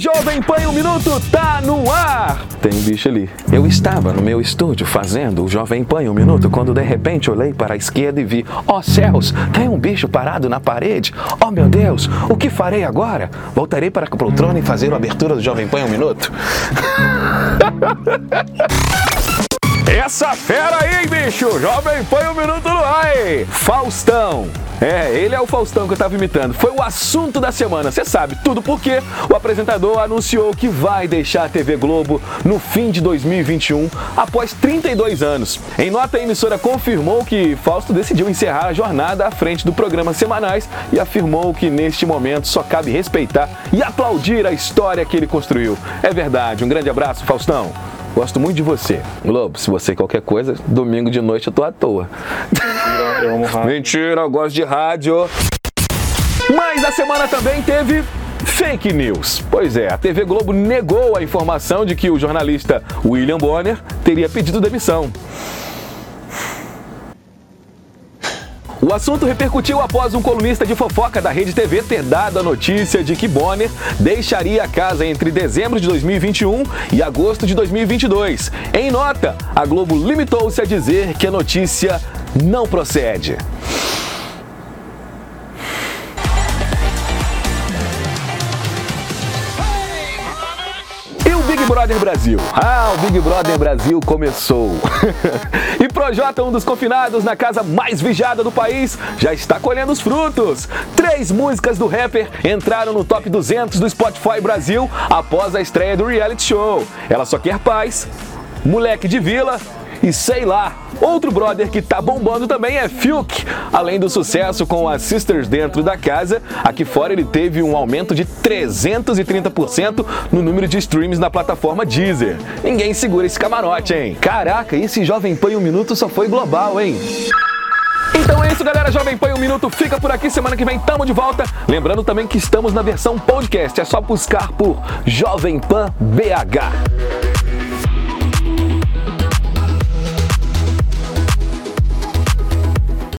Jovem Pan um Minuto tá no ar! Tem um bicho ali. Eu estava no meu estúdio fazendo o Jovem Pan um Minuto quando de repente olhei para a esquerda e vi: ó oh, céus, tem um bicho parado na parede. Oh meu Deus, o que farei agora? Voltarei para a poltrona e fazer a abertura do Jovem Pan um Minuto? Essa fera aí, bicho! Jovem Pan um Minuto no ar! Faustão! É, ele é o Faustão que eu tava imitando. Foi o assunto da semana. Você sabe, tudo porque o apresentador anunciou que vai deixar a TV Globo no fim de 2021, após 32 anos. Em nota, a emissora confirmou que Fausto decidiu encerrar a jornada à frente do programa semanais e afirmou que neste momento só cabe respeitar e aplaudir a história que ele construiu. É verdade. Um grande abraço, Faustão. Gosto muito de você. Globo, se você qualquer coisa, domingo de noite eu tô à toa. Mentira, eu amo rádio. Mentira, eu gosto de rádio. Mas a semana também teve Fake news. Pois é, a TV Globo negou a informação de que o jornalista William Bonner teria pedido demissão. O assunto repercutiu após um colunista de fofoca da Rede TV ter dado a notícia de que Bonner deixaria a casa entre dezembro de 2021 e agosto de 2022. Em nota, a Globo limitou-se a dizer que a notícia não procede. Brother Brasil. Ah, o Big Brother Brasil começou. e Projota, um dos confinados na casa mais vigiada do país, já está colhendo os frutos. Três músicas do rapper entraram no top 200 do Spotify Brasil após a estreia do reality show. Ela só quer paz, moleque de vila e sei lá. Outro brother que tá bombando também é Fiuk. Além do sucesso com as Sisters dentro da casa, aqui fora ele teve um aumento de 330% no número de streams na plataforma Deezer. Ninguém segura esse camarote, hein? Caraca, esse Jovem Pan um minuto só foi global, hein? Então é isso, galera. Jovem Pan um minuto fica por aqui. Semana que vem tamo de volta. Lembrando também que estamos na versão podcast. É só buscar por Jovem Pan BH.